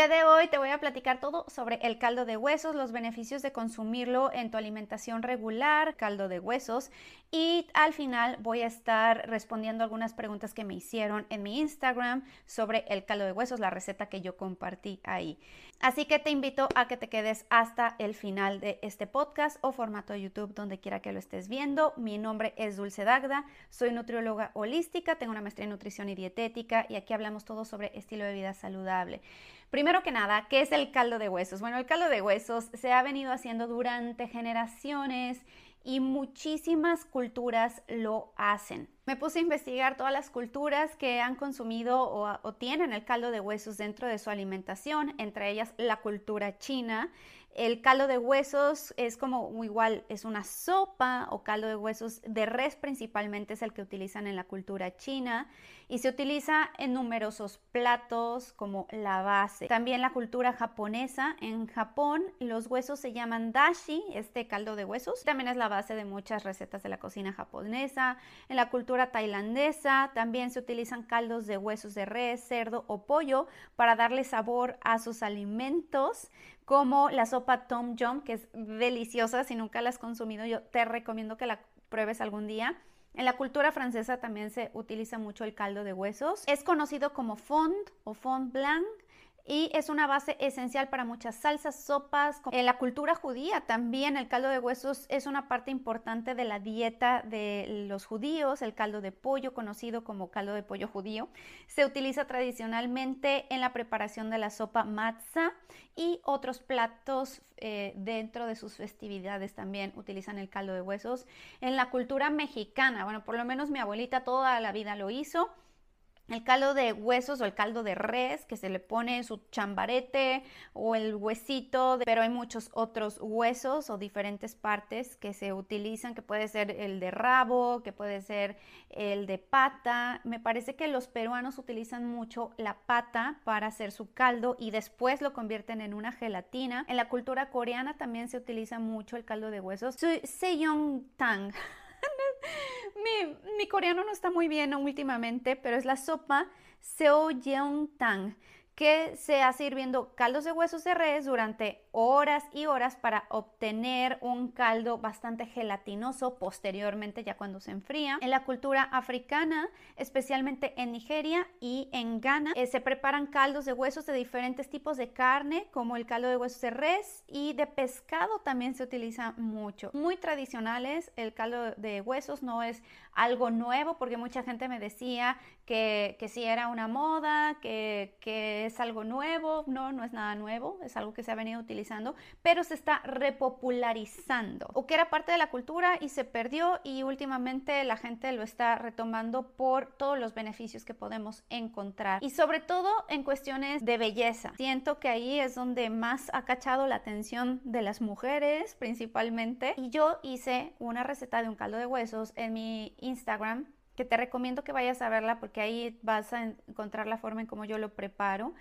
día de hoy te voy a platicar todo sobre el caldo de huesos, los beneficios de consumirlo en tu alimentación regular, caldo de huesos, y al final voy a estar respondiendo algunas preguntas que me hicieron en mi Instagram sobre el caldo de huesos, la receta que yo compartí ahí. Así que te invito a que te quedes hasta el final de este podcast o formato de YouTube, donde quiera que lo estés viendo. Mi nombre es Dulce Dagda, soy nutrióloga holística, tengo una maestría en nutrición y dietética y aquí hablamos todo sobre estilo de vida saludable. Primero que nada, ¿qué es el caldo de huesos? Bueno, el caldo de huesos se ha venido haciendo durante generaciones y muchísimas culturas lo hacen. Me puse a investigar todas las culturas que han consumido o, tienen el caldo de huesos dentro de su alimentación, entre ellas la cultura china. El caldo de huesos es como igual, es una sopa o caldo de huesos de res principalmente es el que utilizan en la cultura china y se utiliza en numerosos platos como la base. También la cultura japonesa, en Japón los huesos se llaman dashi, este caldo de huesos, también es la base de muchas recetas de la cocina japonesa. En la cultura tailandesa también se utilizan caldos de huesos de res, cerdo o pollo para darle sabor a sus alimentos como la sopa Tom Yum, que es deliciosa. Si nunca la has consumido, yo te recomiendo que la pruebes algún día. En la cultura francesa también se utiliza mucho el caldo de huesos. Es conocido como fond o fond blanc y es una base esencial para muchas salsas, sopas. En la cultura judía también el caldo de huesos es una parte importante de la dieta de los judíos. El caldo de pollo, conocido como caldo de pollo judío, se utiliza tradicionalmente en la preparación de la sopa matzah y otros platos eh, dentro de sus festividades también utilizan el caldo de huesos. En la cultura mexicana, bueno, por lo menos mi abuelita toda la vida lo hizo el caldo de huesos o el caldo de res que se le pone su chambarete o el huesito, pero hay muchos otros huesos o diferentes partes que se utilizan, que puede ser el de rabo, que puede ser el de pata. Me parece que los peruanos utilizan mucho la pata para hacer su caldo y después lo convierten en una gelatina. En la cultura coreana también se utiliza mucho el caldo de huesos. Sejong tang. mi, coreano no está muy bien últimamente, pero es la sopa Tang que se hace hirviendo caldos de huesos de res durante horas y horas para obtener un caldo bastante gelatinoso posteriormente ya cuando se enfría. En la cultura africana, especialmente en Nigeria y en Ghana, eh, se preparan caldos de huesos de diferentes tipos de carne, como el caldo de huesos de res y de pescado también se utiliza mucho. Muy tradicionales, el caldo de huesos no es algo nuevo porque mucha gente me decía que, que si era una moda, que, que es algo nuevo, no, no es nada nuevo, es algo que se ha venido utilizando, pero se está repopularizando o que era parte de la cultura y se perdió y últimamente la gente lo está retomando por todos los beneficios que podemos encontrar y sobre todo en cuestiones de belleza. Siento que ahí es donde más ha cachado la atención de las mujeres principalmente y yo hice una receta de un caldo de huesos en mi Instagram que te recomiendo que vayas a verla porque ahí vas a encontrar la forma en cómo yo lo preparo.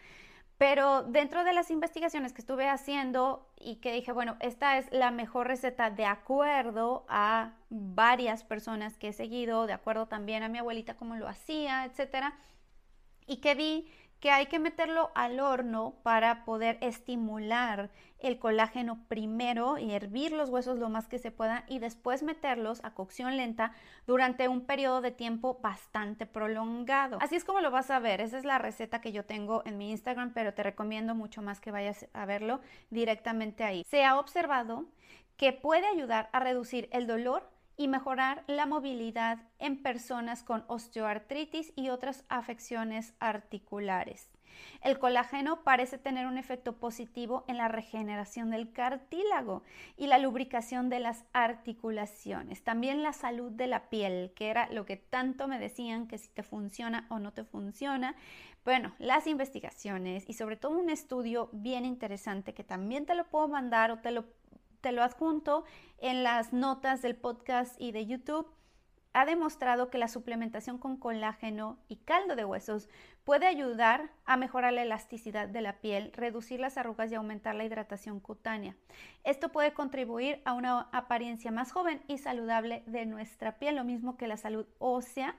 Pero dentro de las investigaciones que estuve haciendo y que dije, bueno, esta es la mejor receta de acuerdo a varias personas que he seguido, de acuerdo también a mi abuelita cómo lo hacía, etcétera, y que vi que hay que meterlo al horno para poder estimular el colágeno primero y hervir los huesos lo más que se pueda y después meterlos a cocción lenta durante un periodo de tiempo bastante prolongado. Así es como lo vas a ver. Esa es la receta que yo tengo en mi Instagram, pero te recomiendo mucho más que vayas a verlo directamente ahí. Se ha observado que puede ayudar a reducir el dolor y mejorar la movilidad en personas con osteoartritis y otras afecciones articulares. El colágeno parece tener un efecto positivo en la regeneración del cartílago y la lubricación de las articulaciones. También la salud de la piel, que era lo que tanto me decían que si te funciona o no te funciona. Bueno, las investigaciones y sobre todo un estudio bien interesante que también te lo puedo mandar o te lo te lo adjunto en las notas del podcast y de YouTube, ha demostrado que la suplementación con colágeno y caldo de huesos puede ayudar a mejorar la elasticidad de la piel, reducir las arrugas y aumentar la hidratación cutánea. Esto puede contribuir a una apariencia más joven y saludable de nuestra piel, lo mismo que la salud ósea.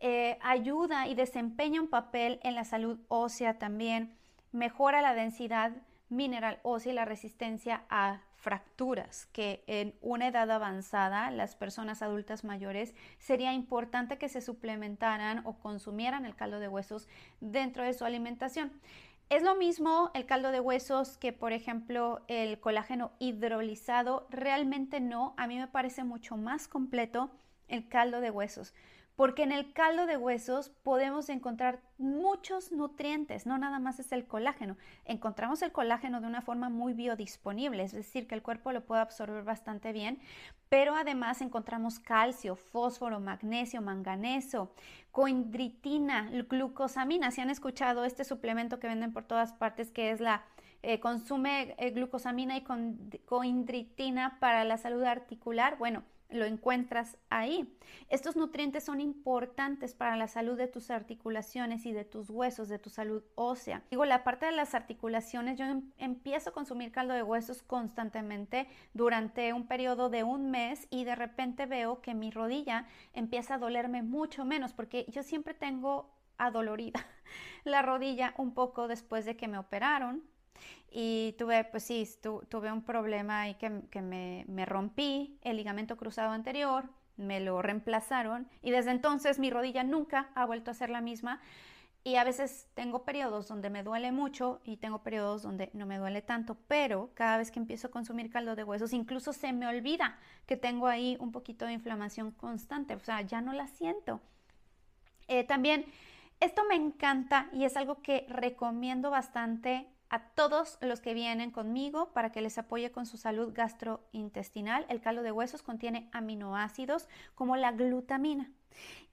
Eh, ayuda y desempeña un papel en la salud ósea también mejora la densidad mineral ósea y la resistencia a fracturas, que en una edad avanzada, las personas adultas mayores, sería importante que se suplementaran o consumieran el caldo de huesos dentro de su alimentación. Es lo mismo el caldo de huesos que, por ejemplo, el colágeno hidrolizado. Realmente no, a mí me parece mucho más completo el caldo de huesos porque en el caldo de huesos podemos encontrar muchos nutrientes, no nada más es el colágeno. Encontramos el colágeno de una forma muy biodisponible, es decir, que el cuerpo lo puede absorber bastante bien, pero además encontramos calcio, fósforo, magnesio, manganeso, coindritina, glucosamina. Si han escuchado este suplemento que venden por todas partes, que es la eh, consume eh, glucosamina y coindritina para la salud articular, bueno, lo encuentras ahí. Estos nutrientes son importantes para la salud de tus articulaciones y de tus huesos, de tu salud ósea. Digo, la parte de las articulaciones, yo em, empiezo a consumir caldo de huesos constantemente durante un periodo de un mes y de repente veo que mi rodilla empieza a dolerme mucho menos porque yo siempre tengo adolorida la rodilla un poco después de que me operaron y tuve, pues sí, tuve un problema que, que me, me rompí el ligamento cruzado anterior, me lo reemplazaron y desde entonces mi rodilla nunca ha vuelto a ser la misma. Y a veces tengo periodos donde me duele mucho y tengo periodos donde no me duele tanto, pero cada vez que empiezo a consumir caldo de huesos, incluso se me olvida que tengo ahí un poquito de inflamación constante, o sea, ya no la siento. Eh, también esto me encanta y es algo que recomiendo bastante a todos los que vienen conmigo para que les apoye con su salud gastrointestinal. El caldo de huesos contiene aminoácidos como la glutamina.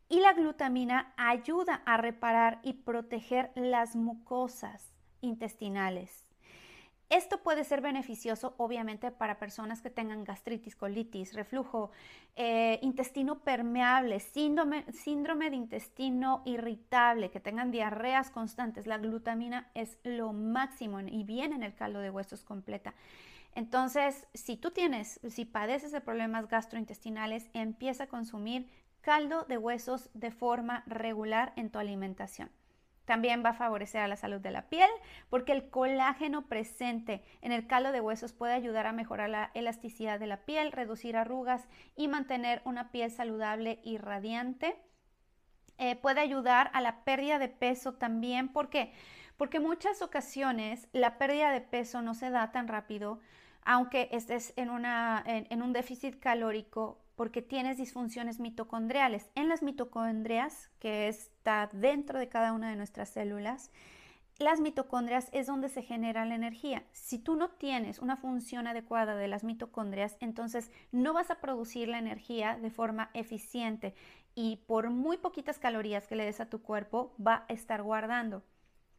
Y la glutamina ayuda a reparar y proteger las mucosas intestinales. Esto puede ser beneficioso, obviamente, para personas que tengan gastritis, colitis, reflujo, eh, intestino permeable, síndrome, síndrome de intestino irritable, que tengan diarreas constantes. La glutamina es lo máximo y viene en el caldo de huesos completa. Entonces, si tú tienes, si padeces de problemas gastrointestinales, empieza a consumir caldo de huesos de forma regular en tu alimentación. También va a favorecer a la salud de la piel porque el colágeno presente en el caldo de huesos puede ayudar a mejorar la elasticidad de la piel, reducir arrugas y mantener una piel saludable y radiante. Eh, puede ayudar a la pérdida de peso también. ¿Por qué? Porque muchas ocasiones la pérdida de peso no se da tan rápido, aunque estés en, una, en un déficit calórico porque tienes disfunciones mitocondriales. En las mitocondrias, que está dentro de cada una de nuestras células, las mitocondrias es donde se genera la energía. Si tú no tienes una función adecuada de las mitocondrias, entonces no vas a producir la energía de forma eficiente y por muy poquitas calorías que le des a tu cuerpo va a estar guardando.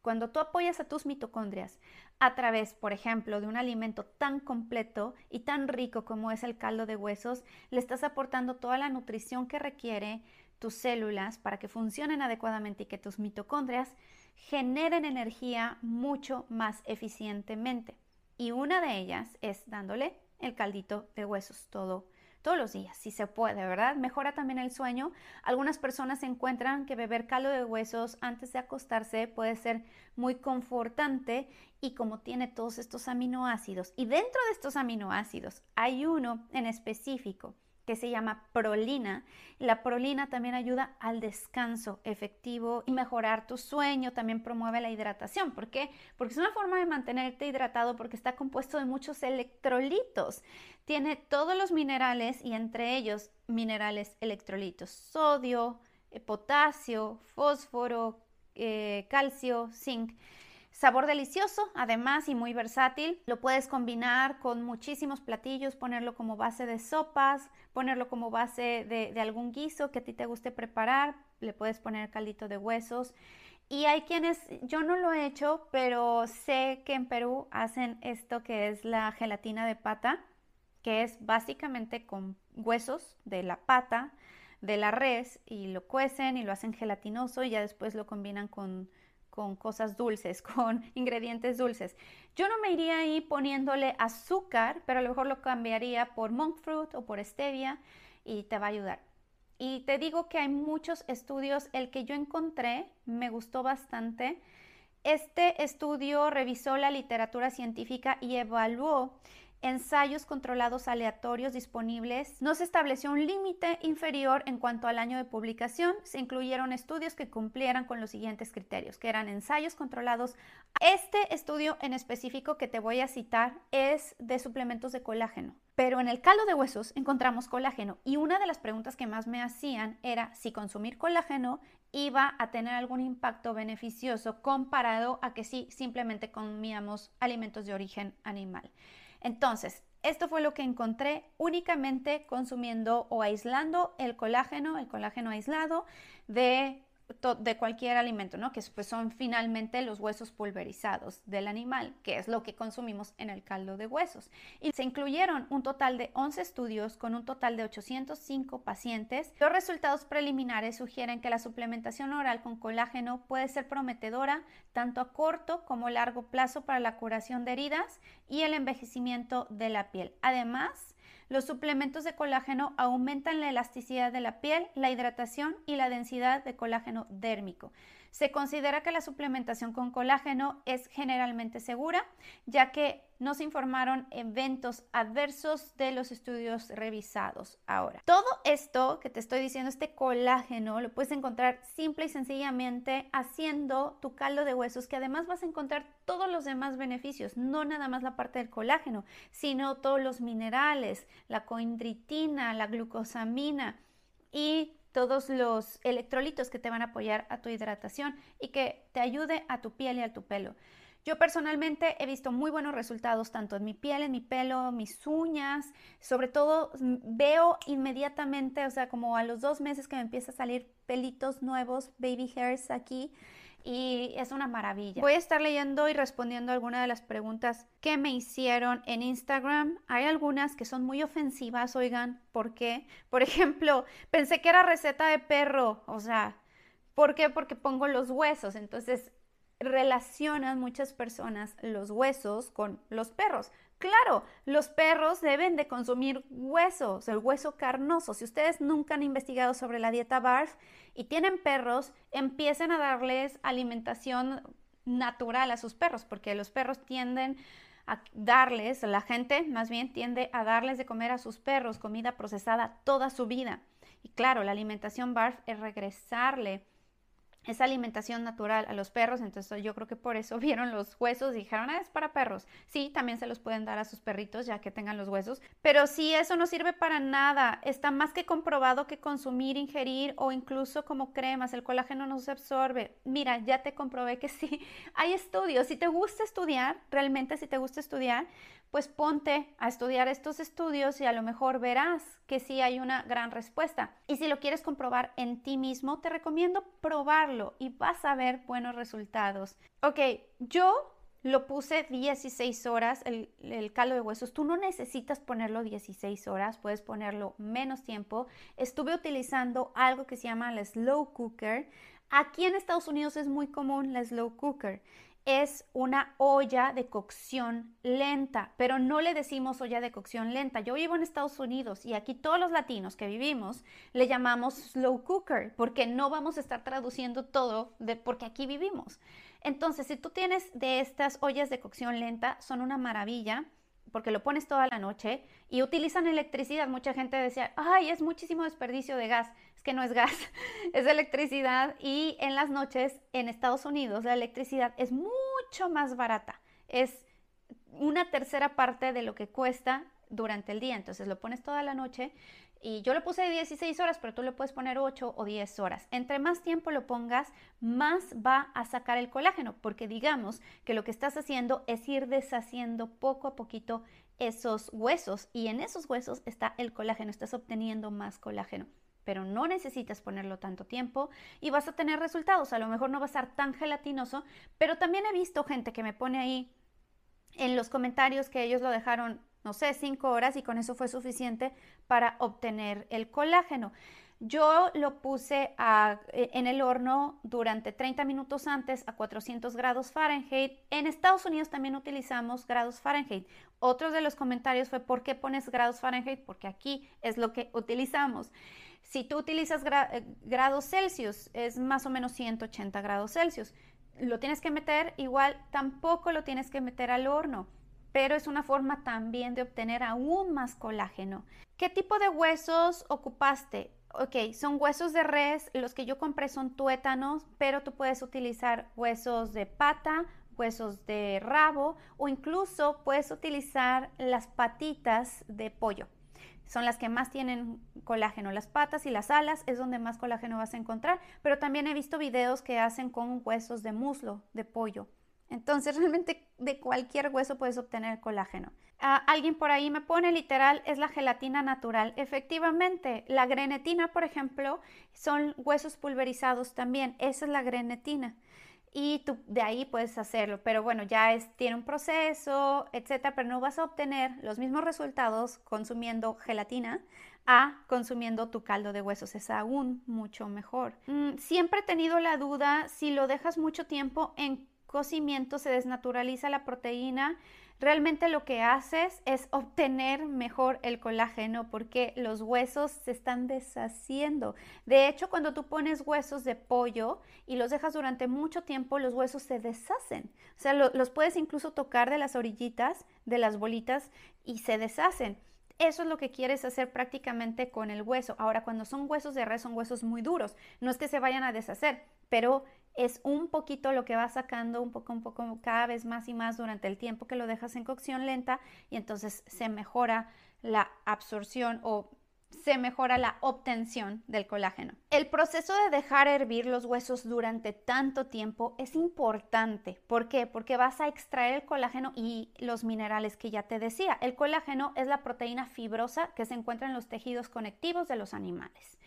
Cuando tú apoyas a tus mitocondrias a través, por ejemplo, de un alimento tan completo y tan rico como es el caldo de huesos, le estás aportando toda la nutrición que requiere tus células para que funcionen adecuadamente y que tus mitocondrias generen energía mucho más eficientemente. Y una de ellas es dándole el caldito de huesos todo todos los días, si se puede, ¿verdad? Mejora también el sueño. Algunas personas encuentran que beber caldo de huesos antes de acostarse puede ser muy confortante y como tiene todos estos aminoácidos. Y dentro de estos aminoácidos hay uno en específico que se llama prolina. La prolina también ayuda al descanso efectivo y mejorar tu sueño, también promueve la hidratación. ¿Por qué? Porque es una forma de mantenerte hidratado porque está compuesto de muchos electrolitos. Tiene todos los minerales y entre ellos minerales electrolitos, sodio, eh, potasio, fósforo, eh, calcio, zinc. Sabor delicioso, además, y muy versátil. Lo puedes combinar con muchísimos platillos, ponerlo como base de sopas, ponerlo como base de, algún guiso que a ti te guste preparar. Le puedes poner caldito de huesos. Y hay quienes, yo no lo he hecho, pero sé que en Perú hacen esto que es la gelatina de pata, que es básicamente con huesos de la pata de la res y lo cuecen y lo hacen gelatinoso y ya después lo combinan con con cosas dulces, con ingredientes dulces. Yo no me iría ahí poniéndole azúcar, pero a lo mejor lo cambiaría por monk fruit o por stevia y te va a ayudar. Y te digo que hay muchos estudios, el que yo encontré me gustó bastante, Este estudio revisó la literatura científica y evaluó ensayos controlados aleatorios disponibles, no se estableció un límite inferior en cuanto al año de publicación, se incluyeron estudios que cumplieran con los siguientes criterios, que eran ensayos controlados. Este estudio en específico que te voy a citar es de suplementos de colágeno. Pero en el caldo de huesos encontramos colágeno y una de las preguntas que más me hacían era si consumir colágeno iba a tener algún impacto beneficioso comparado a que si simplemente comíamos alimentos de origen animal. Entonces, esto fue lo que encontré únicamente consumiendo o aislando el colágeno, el colágeno aislado de de cualquier alimento, ¿no? Que pues, son finalmente los huesos pulverizados del animal, que es lo que consumimos en el caldo de huesos. Y se incluyeron un total de 11 estudios con un total de 805 pacientes. Los resultados preliminares sugieren que la suplementación oral con colágeno puede ser prometedora tanto a corto como largo plazo para la curación de heridas y el envejecimiento de la piel. Además, los suplementos de colágeno aumentan la elasticidad de la piel, la hidratación y la densidad de colágeno dérmico. Se considera que la suplementación con colágeno es generalmente segura, ya que no se informaron eventos adversos de los estudios revisados. Ahora, todo esto que te estoy diciendo, este colágeno, lo puedes encontrar simple y sencillamente haciendo tu caldo de huesos, que además vas a encontrar todos los demás beneficios, no nada más la parte del colágeno, sino todos los minerales, la coindritina, la glucosamina y todos los electrolitos que te van a apoyar a tu hidratación y que te ayude a tu piel y a tu pelo. Yo personalmente he visto muy buenos resultados tanto en mi piel, en mi pelo, mis uñas, sobre todo mm, veo inmediatamente, o sea, como a los dos meses que me empieza a salir pelitos nuevos, baby hairs aquí, y es una maravilla. Voy a estar leyendo y respondiendo algunas de las preguntas que me hicieron en Instagram. Hay algunas que son muy ofensivas, oigan, ¿por qué? Por ejemplo, pensé que era receta de perro, o sea, ¿por qué? Porque pongo los huesos, entonces relacionan muchas personas los huesos con los perros. Claro, los perros deben de consumir huesos, el hueso carnoso. Si ustedes nunca han investigado sobre la dieta BARF y tienen perros, empiecen a darles alimentación natural a sus perros, porque los perros tienden a darles, la gente más bien tiende a darles de comer a sus perros comida procesada toda su vida. Y claro, la alimentación BARF es regresarle esa alimentación natural a los perros, entonces yo creo que por eso vieron los huesos y dijeron, ah, es para perros. Sí, también se los pueden dar a sus perritos ya que tengan los huesos, pero si eso no sirve para nada, está más que comprobado que consumir, ingerir o incluso como cremas, el colágeno no se absorbe. Mira, ya te comprobé que sí, hay estudios, si te gusta estudiar, realmente si te gusta estudiar, pues ponte a estudiar estos estudios y a lo mejor verás que sí hay una gran respuesta. Y si lo quieres comprobar en ti mismo, te recomiendo probarlo y vas a ver buenos resultados. Ok, yo lo puse 16 horas, el, el, caldo de huesos. Tú no necesitas ponerlo 16 horas, puedes ponerlo menos tiempo. Estuve utilizando algo que se llama la slow cooker. Aquí en Estados Unidos es muy común la slow cooker es una olla de cocción lenta, pero no le decimos olla de cocción lenta. Yo vivo en Estados Unidos y aquí todos los latinos que vivimos le llamamos slow cooker porque no vamos a estar traduciendo todo de porque aquí vivimos. Entonces, si tú tienes de estas ollas de cocción lenta, son una maravilla porque lo pones toda la noche y utilizan electricidad. Mucha gente decía, ay, es muchísimo desperdicio de gas. Es que no es gas, es electricidad. Y en las noches en Estados Unidos la electricidad es mucho más barata. Es una tercera parte de lo que cuesta durante el día. Entonces lo pones toda la noche y yo lo puse de 16 horas, pero tú le puedes poner 8 o 10 horas. Entre más tiempo lo pongas, más va a sacar el colágeno, porque digamos que lo que estás haciendo es ir deshaciendo poco a poquito esos huesos y en esos huesos está el colágeno, estás obteniendo más colágeno pero no necesitas ponerlo tanto tiempo y vas a tener resultados. A lo mejor no va a ser tan gelatinoso, pero también he visto gente que me pone ahí en los comentarios que ellos lo dejaron no sé, cinco horas y con eso fue suficiente para obtener el colágeno. Yo lo puse e, en el horno durante 30 minutos antes a 400 grados Fahrenheit. En Estados Unidos también utilizamos grados Fahrenheit. Otro de los comentarios fue ¿por qué pones grados Fahrenheit? Porque aquí es lo que utilizamos. Si tú utilizas eh, grados Celsius, es más o menos 180 grados Celsius. lo tienes que meter, igual tampoco lo tienes que meter al horno, pero es una forma también de obtener aún más colágeno. ¿Qué tipo de huesos ocupaste? Ok, son huesos de res, los que yo compré son tuétanos, pero tú puedes utilizar huesos de pata, huesos de rabo o incluso puedes utilizar las patitas de pollo son las que más tienen colágeno. Las patas y las alas es donde más colágeno vas a encontrar, pero también he visto videos que hacen con huesos de muslo, de pollo. Entonces realmente de cualquier hueso puedes obtener colágeno. Ah, alguien por ahí me pone literal, es la gelatina natural. Efectivamente, la grenetina, por ejemplo, son huesos pulverizados también. Esa es la grenetina y tú de ahí puedes hacerlo. Pero bueno, ya es, tiene un proceso, etcétera, pero no vas a obtener los mismos resultados consumiendo gelatina a consumiendo tu caldo de huesos. Es aún mucho mejor. Mm, siempre he tenido la duda si lo dejas mucho tiempo en cocimiento se desnaturaliza la proteína realmente lo que haces es obtener mejor el colágeno porque los huesos se están deshaciendo. De hecho, cuando tú pones huesos de pollo y los dejas durante mucho tiempo, los huesos se deshacen. O sea, los puedes incluso tocar de las orillitas, de las bolitas y se deshacen. Eso es lo que quieres hacer prácticamente con el hueso. Ahora, cuando son huesos de res, son huesos muy duros. No es que se vayan a deshacer, pero es un poquito lo que va sacando un poco, un poco, cada vez más y más durante el tiempo que lo dejas en cocción lenta y entonces se mejora la absorción o se mejora la obtención del colágeno. El proceso de dejar hervir los huesos durante tanto tiempo es importante. ¿Por qué? Porque vas a extraer el colágeno y los minerales que ya te decía. El colágeno es la proteína fibrosa que se encuentra en los tejidos conectivos de los animales,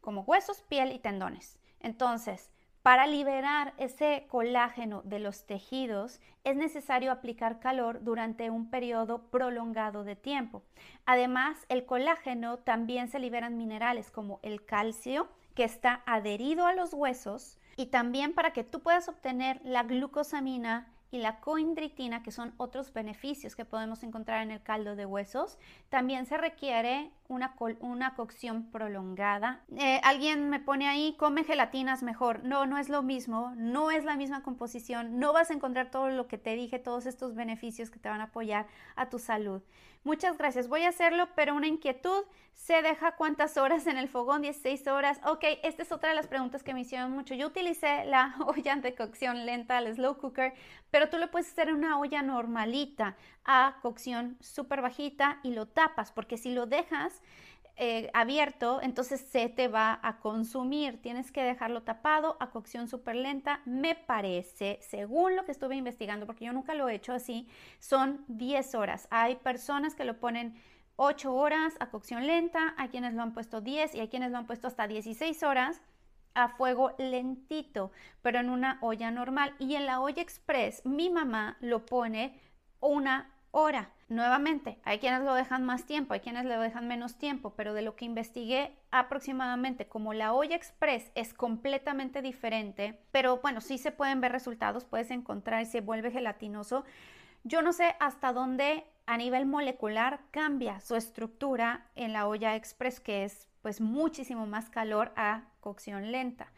como huesos, piel y tendones. Entonces, para liberar ese colágeno de los tejidos es necesario aplicar calor durante un periodo prolongado de tiempo. Además, el colágeno también se liberan minerales como el calcio, que está adherido a los huesos, y también para que tú puedas obtener la glucosamina y la coindritina, que son otros beneficios que podemos encontrar en el caldo de huesos, también se requiere una, una cocción prolongada. Eh, alguien me pone ahí, come gelatinas mejor. No, no es lo mismo, no es la misma composición, no vas a encontrar todo lo que te dije, todos estos beneficios que te van a apoyar a tu salud. Muchas gracias, voy a hacerlo, pero una inquietud, ¿se deja cuántas horas en el fogón? 16 horas. Ok, esta es otra de las preguntas que me hicieron mucho. Yo utilicé la olla de cocción lenta, el slow cooker, pero tú lo puedes hacer en una olla normalita a cocción súper bajita y lo tapas, porque si lo dejas eh, abierto, entonces se te va a consumir. Tienes que dejarlo tapado a cocción súper lenta. Me parece, según lo que estuve investigando, porque yo nunca lo he hecho así, son 10 horas. Hay personas que lo ponen 8 horas a cocción lenta, hay quienes lo han puesto 10 y hay quienes lo han puesto hasta 16 horas a fuego lentito, pero en una olla normal. Y en la olla express, mi mamá lo pone una hora. Nuevamente, hay quienes lo dejan más tiempo, hay quienes lo dejan menos tiempo, pero de lo que investigué aproximadamente, como la olla express es completamente diferente, pero bueno, sí se pueden ver resultados, puedes encontrar se vuelve gelatinoso. Yo no sé hasta dónde a nivel molecular cambia su estructura en la olla express, que es pues muchísimo más calor a cocción lenta.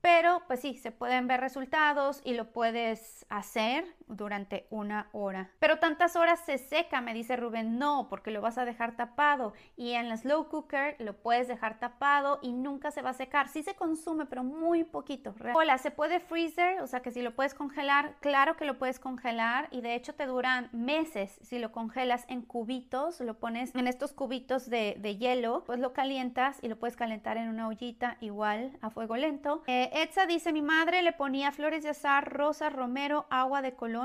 Pero pues sí, se pueden ver resultados y lo puedes hacer durante una hora. Pero tantas horas se seca, me dice Rubén, no, porque lo vas a dejar tapado. Y en la slow cooker lo puedes dejar tapado y nunca se va a secar. Sí se consume, pero muy poquito. Hola, ¿se puede freezer? O sea que si lo puedes congelar, claro que lo puedes congelar y de hecho te duran meses si lo congelas en cubitos, lo pones en estos cubitos de, hielo, pues lo calientas y lo puedes calentar en una ollita igual a fuego lento. Eh, Etza dice, mi madre le ponía flores de azar, rosa, romero, agua de color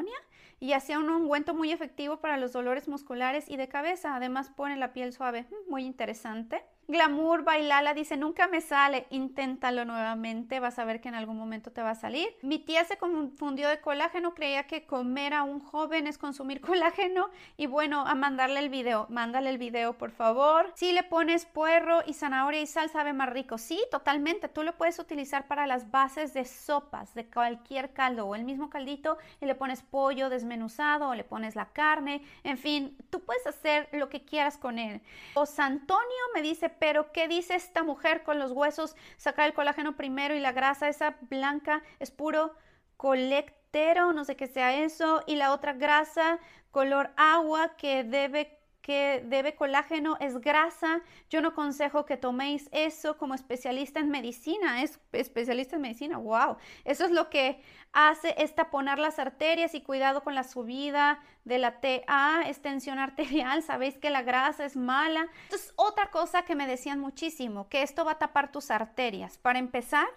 y hacía un ungüento muy efectivo para los dolores musculares y de cabeza. Además pone la piel suave. Mm, muy interesante. Glamour Bailala dice, nunca me sale, inténtalo nuevamente, vas a ver que en algún momento te va a salir. Mi tía se confundió de colágeno, creía que comer a un joven es consumir colágeno y bueno, a mandarle el video, mándale el video por favor. Si le pones puerro y zanahoria y sal sabe más rico, sí, totalmente, tú lo puedes utilizar para las bases de sopas, de cualquier caldo o el mismo caldito y le pones pollo desmenuzado o le pones la carne, en fin, tú puedes hacer lo que quieras con él. O Antonio me dice, pero ¿qué dice esta mujer con los huesos? Sacar el colágeno primero y la grasa esa blanca es puro colectero, no sé qué sea eso, y la otra grasa color agua que debe que debe colágeno es grasa. Yo no aconsejo que toméis eso como especialista en medicina. Es especialista en medicina, wow. Eso es lo que hace es taponar las arterias y cuidado con la subida de la TA, extensión arterial. Sabéis que la grasa es mala. Entonces, otra cosa que me decían muchísimo, que esto va a tapar tus arterias. Para empezar,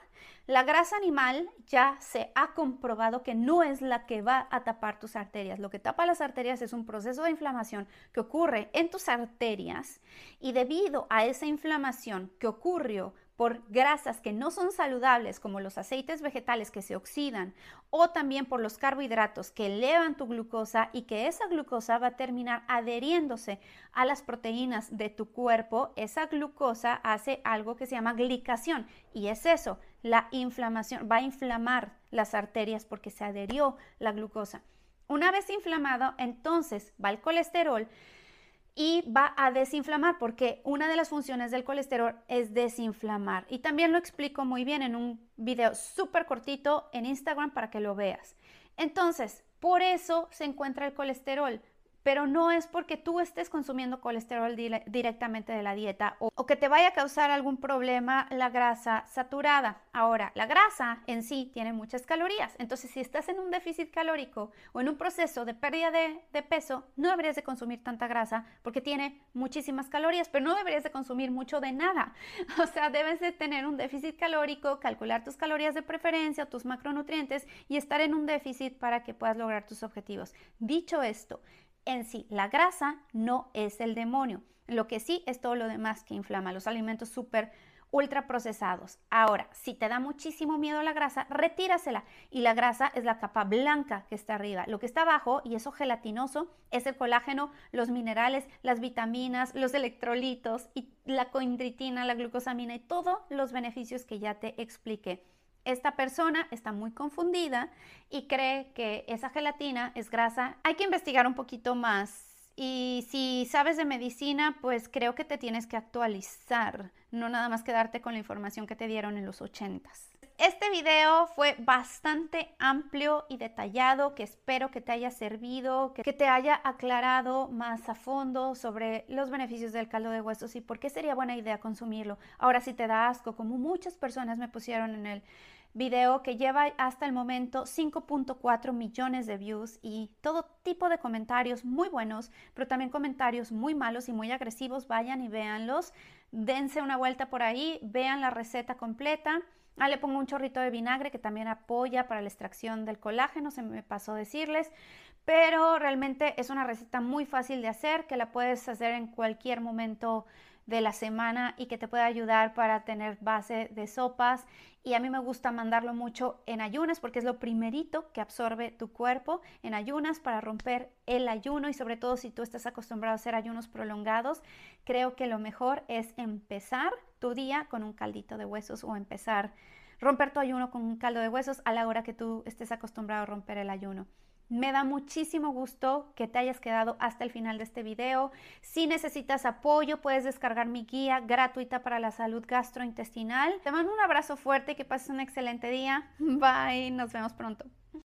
la grasa animal ya se ha comprobado que no es la que va a tapar tus arterias. Lo que tapa las arterias es un proceso de inflamación que ocurre en tus arterias y debido a esa inflamación que ocurrió por grasas que no son saludables como los aceites vegetales que se oxidan o también por los carbohidratos que elevan tu glucosa y que esa glucosa va a terminar adheriéndose a las proteínas de tu cuerpo, esa glucosa hace algo que se llama glicación y es eso, la inflamación, va a inflamar las arterias porque se adherió la glucosa. Una vez inflamado, entonces va el colesterol y va a desinflamar porque una de las funciones del colesterol es desinflamar. Y también lo explico muy bien en un video súper cortito en Instagram para que lo veas. Entonces, por eso se encuentra el colesterol pero no es porque tú estés consumiendo colesterol directamente de la dieta o, que te vaya a causar algún problema la grasa saturada. Ahora, la grasa en sí tiene muchas calorías, entonces si estás en un déficit calórico o en un proceso de pérdida de, de peso, no deberías de consumir tanta grasa porque tiene muchísimas calorías, pero no deberías de consumir mucho de nada. O sea, debes de tener un déficit calórico, calcular tus calorías de preferencia, tus macronutrientes y estar en un déficit para que puedas lograr tus objetivos. Dicho esto, en sí. La grasa no es el demonio. Lo que sí es todo lo demás que inflama, los alimentos súper ultra procesados. Ahora, si te da muchísimo miedo la grasa, retírasela. Y la grasa es la capa blanca que está arriba. Lo que está abajo, y eso gelatinoso, es el colágeno, los minerales, las vitaminas, los electrolitos y la coindritina, la glucosamina y todos los beneficios que ya te expliqué. Esta persona está muy confundida y cree que esa gelatina es grasa. Hay que investigar un poquito más. Y si sabes de medicina, pues creo que te tienes que actualizar, no nada más quedarte con la información que te dieron en los ochentas. Este video fue bastante amplio y detallado, que espero que te haya servido, que te haya aclarado más a fondo sobre los beneficios del caldo de huesos y por qué sería buena idea consumirlo. Ahora, si te da asco, como muchas personas me pusieron en el video que lleva hasta el momento 5.4 millones de views y todo tipo de comentarios muy buenos, pero también comentarios muy malos y muy agresivos. Vayan y véanlos, dense una vuelta por ahí, vean la receta completa. Ah, le pongo un chorrito de vinagre que también apoya para la extracción del colágeno, se me pasó decirles, pero realmente es una receta muy fácil de hacer, que la puedes hacer en cualquier momento de la semana y que te puede ayudar para tener base de sopas. Y a mí me gusta mandarlo mucho en ayunas porque es lo primerito que absorbe tu cuerpo en ayunas para romper el ayuno y sobre todo si tú estás acostumbrado a hacer ayunos prolongados, creo que lo mejor es empezar tu día con un caldito de huesos o empezar romper tu ayuno con un caldo de huesos a la hora que tú estés acostumbrado a romper el ayuno. Me da muchísimo gusto que te hayas quedado hasta el final de este video. Si necesitas apoyo, puedes descargar mi guía gratuita para la salud gastrointestinal. Te mando un abrazo fuerte que pases un excelente día. Bye, nos vemos pronto.